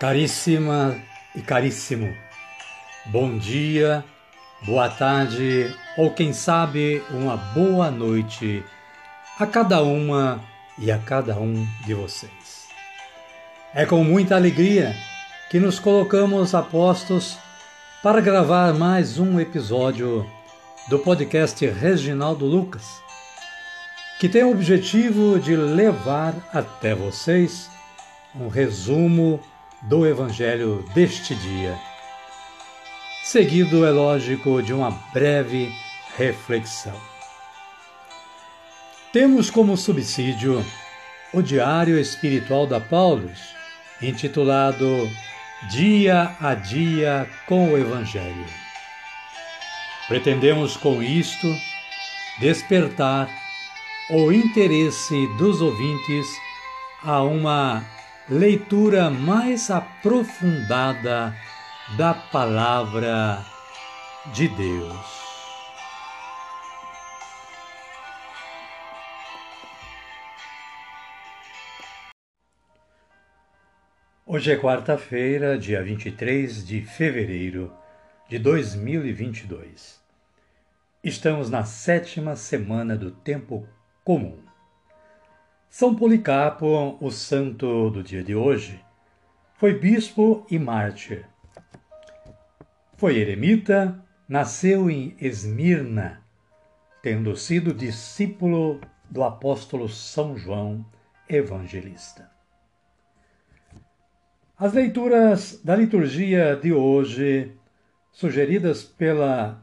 Caríssima e caríssimo, bom dia, boa tarde ou quem sabe uma boa noite a cada uma e a cada um de vocês. É com muita alegria que nos colocamos a postos para gravar mais um episódio do podcast Reginaldo Lucas, que tem o objetivo de levar até vocês um resumo do Evangelho deste dia. Seguido, é lógico, de uma breve reflexão. Temos como subsídio o Diário Espiritual da Paulus, intitulado Dia a Dia com o Evangelho. Pretendemos com isto despertar o interesse dos ouvintes a uma leitura mais aprofundada da Palavra de Deus. Hoje é quarta-feira, dia 23 de fevereiro de 2022. Estamos na sétima semana do tempo comum. São Policarpo, o santo do dia de hoje, foi bispo e mártir. Foi eremita, nasceu em Esmirna, tendo sido discípulo do apóstolo São João Evangelista. As leituras da liturgia de hoje, sugeridas pela,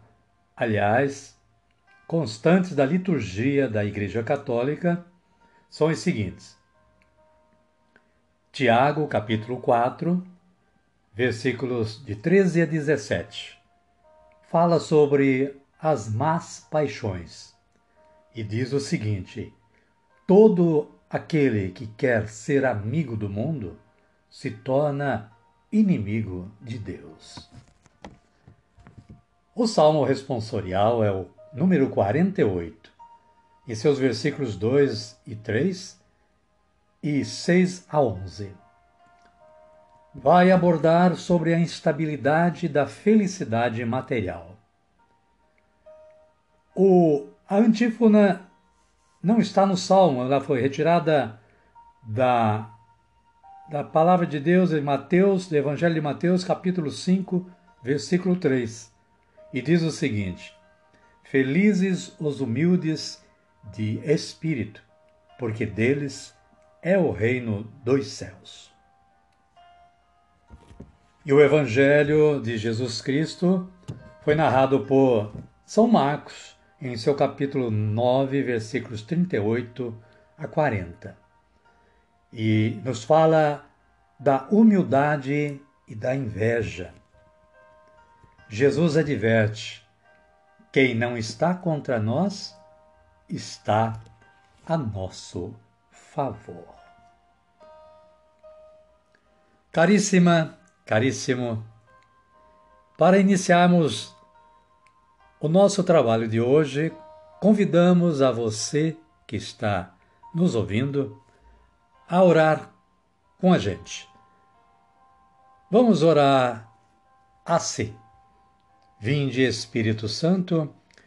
aliás, constantes da liturgia da Igreja Católica, são os seguintes. Tiago, capítulo 4, versículos de 13 a 17. Fala sobre as más paixões e diz o seguinte: Todo aquele que quer ser amigo do mundo se torna inimigo de Deus. O salmo responsorial é o número 48 e seus versículos 2 e 3 e 6 a 11. Vai abordar sobre a instabilidade da felicidade material. O, a antífona não está no Salmo, ela foi retirada da, da palavra de Deus em Mateus, do Evangelho de Mateus, capítulo 5, versículo 3. E diz o seguinte: Felizes os humildes de espírito, porque deles é o reino dos céus. E o Evangelho de Jesus Cristo foi narrado por São Marcos em seu capítulo 9, versículos 38 a 40. E nos fala da humildade e da inveja. Jesus adverte: quem não está contra nós está a nosso favor. Caríssima, caríssimo, para iniciarmos o nosso trabalho de hoje, convidamos a você que está nos ouvindo a orar com a gente. Vamos orar assim. Vinde, Espírito Santo,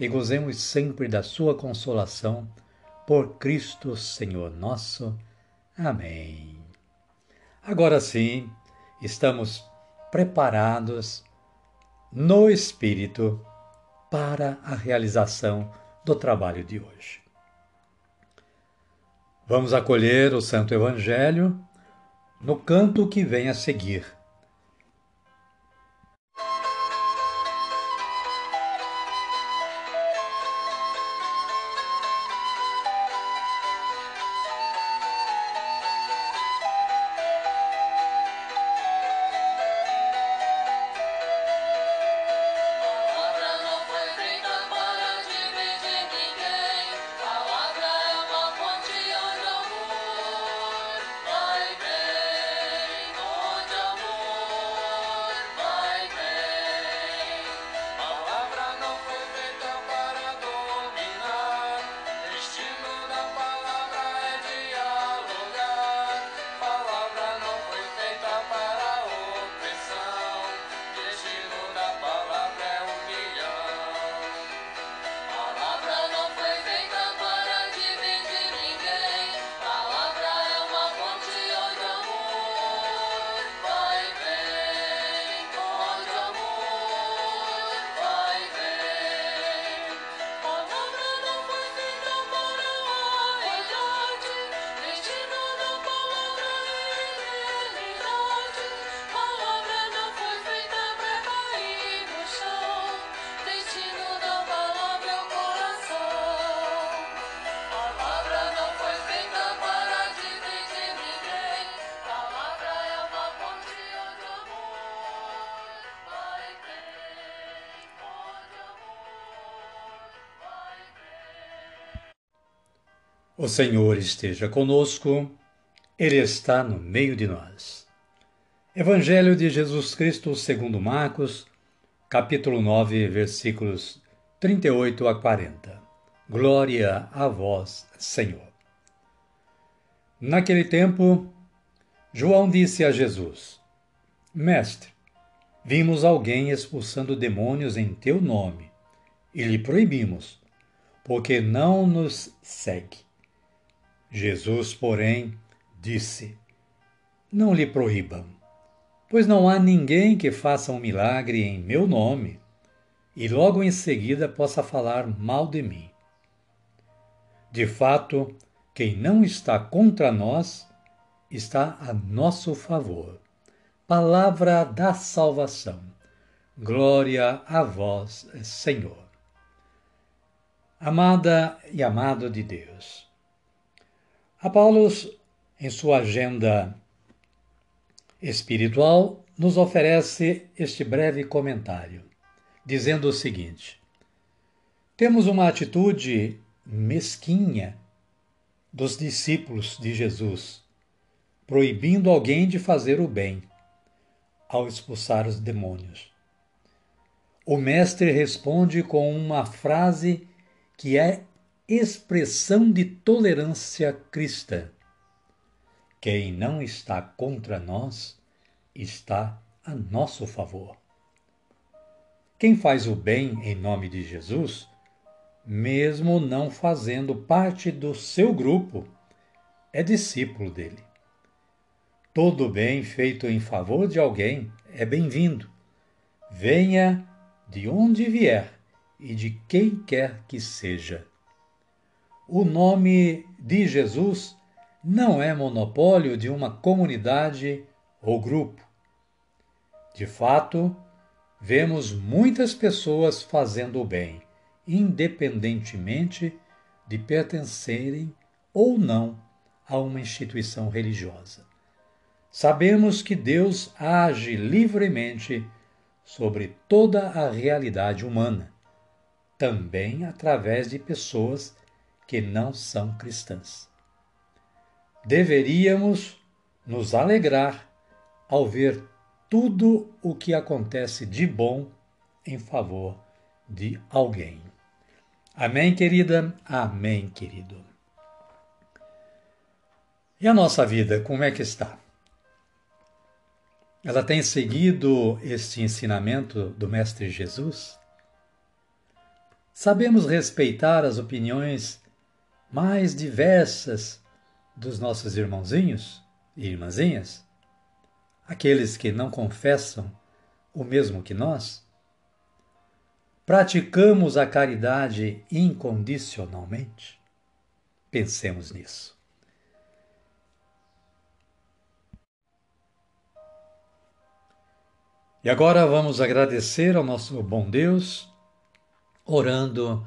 e gozemos sempre da sua consolação, por Cristo Senhor nosso. Amém. Agora sim, estamos preparados no Espírito para a realização do trabalho de hoje. Vamos acolher o Santo Evangelho no canto que vem a seguir. O Senhor esteja conosco, Ele está no meio de nós. Evangelho de Jesus Cristo segundo Marcos, capítulo 9, versículos 38 a 40. Glória a vós, Senhor. Naquele tempo, João disse a Jesus: Mestre, vimos alguém expulsando demônios em teu nome, e lhe proibimos, porque não nos segue. Jesus, porém, disse: Não lhe proíbam, pois não há ninguém que faça um milagre em meu nome e logo em seguida possa falar mal de mim. De fato, quem não está contra nós está a nosso favor. Palavra da salvação. Glória a vós, Senhor. Amada e amado de Deus. Apólos, em sua agenda espiritual, nos oferece este breve comentário, dizendo o seguinte: Temos uma atitude mesquinha dos discípulos de Jesus, proibindo alguém de fazer o bem ao expulsar os demônios. O Mestre responde com uma frase que é expressão de tolerância cristã. Quem não está contra nós está a nosso favor. Quem faz o bem em nome de Jesus, mesmo não fazendo parte do seu grupo, é discípulo dele. Todo bem feito em favor de alguém é bem-vindo. Venha de onde vier e de quem quer que seja o nome de Jesus não é monopólio de uma comunidade ou grupo. De fato, vemos muitas pessoas fazendo o bem, independentemente de pertencerem ou não a uma instituição religiosa. Sabemos que Deus age livremente sobre toda a realidade humana, também através de pessoas que não são cristãs. Deveríamos nos alegrar ao ver tudo o que acontece de bom em favor de alguém. Amém, querida? Amém, querido. E a nossa vida, como é que está? Ela tem seguido este ensinamento do Mestre Jesus? Sabemos respeitar as opiniões mais diversas dos nossos irmãozinhos e irmãzinhas, aqueles que não confessam o mesmo que nós? Praticamos a caridade incondicionalmente? Pensemos nisso. E agora vamos agradecer ao nosso bom Deus, orando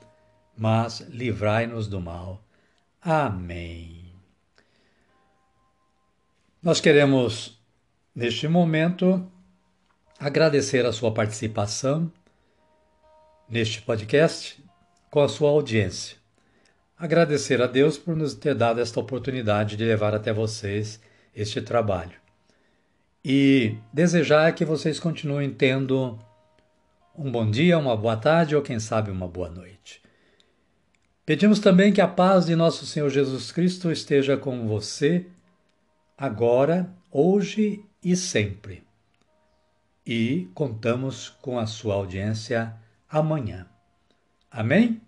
mas livrai-nos do mal. Amém. Nós queremos, neste momento, agradecer a sua participação neste podcast, com a sua audiência. Agradecer a Deus por nos ter dado esta oportunidade de levar até vocês este trabalho. E desejar que vocês continuem tendo um bom dia, uma boa tarde ou, quem sabe, uma boa noite. Pedimos também que a paz de nosso Senhor Jesus Cristo esteja com você, agora, hoje e sempre. E contamos com a sua audiência amanhã. Amém?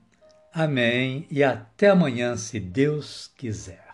Amém e até amanhã, se Deus quiser.